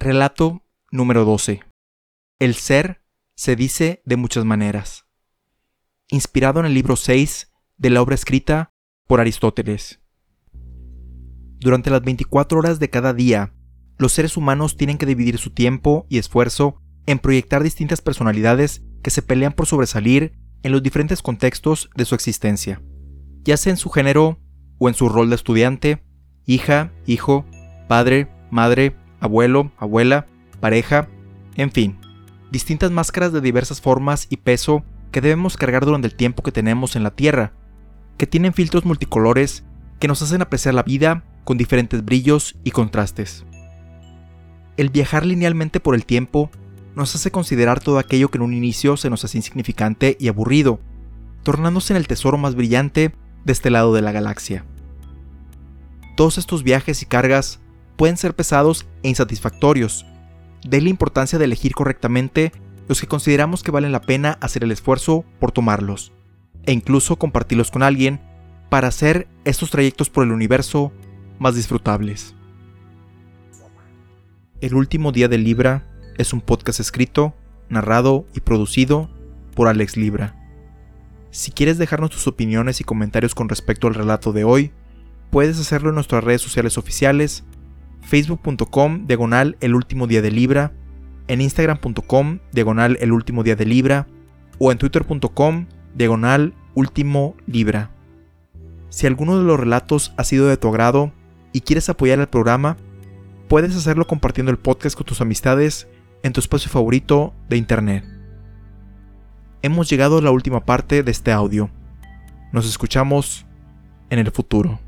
Relato número 12. El ser se dice de muchas maneras. Inspirado en el libro 6 de la obra escrita por Aristóteles. Durante las 24 horas de cada día, los seres humanos tienen que dividir su tiempo y esfuerzo en proyectar distintas personalidades que se pelean por sobresalir en los diferentes contextos de su existencia, ya sea en su género o en su rol de estudiante, hija, hijo, padre, madre, abuelo, abuela, pareja, en fin, distintas máscaras de diversas formas y peso que debemos cargar durante el tiempo que tenemos en la Tierra, que tienen filtros multicolores que nos hacen apreciar la vida con diferentes brillos y contrastes. El viajar linealmente por el tiempo nos hace considerar todo aquello que en un inicio se nos hace insignificante y aburrido, tornándose en el tesoro más brillante de este lado de la galaxia. Todos estos viajes y cargas pueden ser pesados e insatisfactorios. De la importancia de elegir correctamente los que consideramos que valen la pena hacer el esfuerzo por tomarlos, e incluso compartirlos con alguien para hacer estos trayectos por el universo más disfrutables. El último día de Libra es un podcast escrito, narrado y producido por Alex Libra. Si quieres dejarnos tus opiniones y comentarios con respecto al relato de hoy, puedes hacerlo en nuestras redes sociales oficiales, facebook.com diagonal el último día de Libra, en instagram.com diagonal el último día de Libra o en twitter.com diagonal último Libra. Si alguno de los relatos ha sido de tu agrado y quieres apoyar el programa, puedes hacerlo compartiendo el podcast con tus amistades en tu espacio favorito de internet. Hemos llegado a la última parte de este audio. Nos escuchamos en el futuro.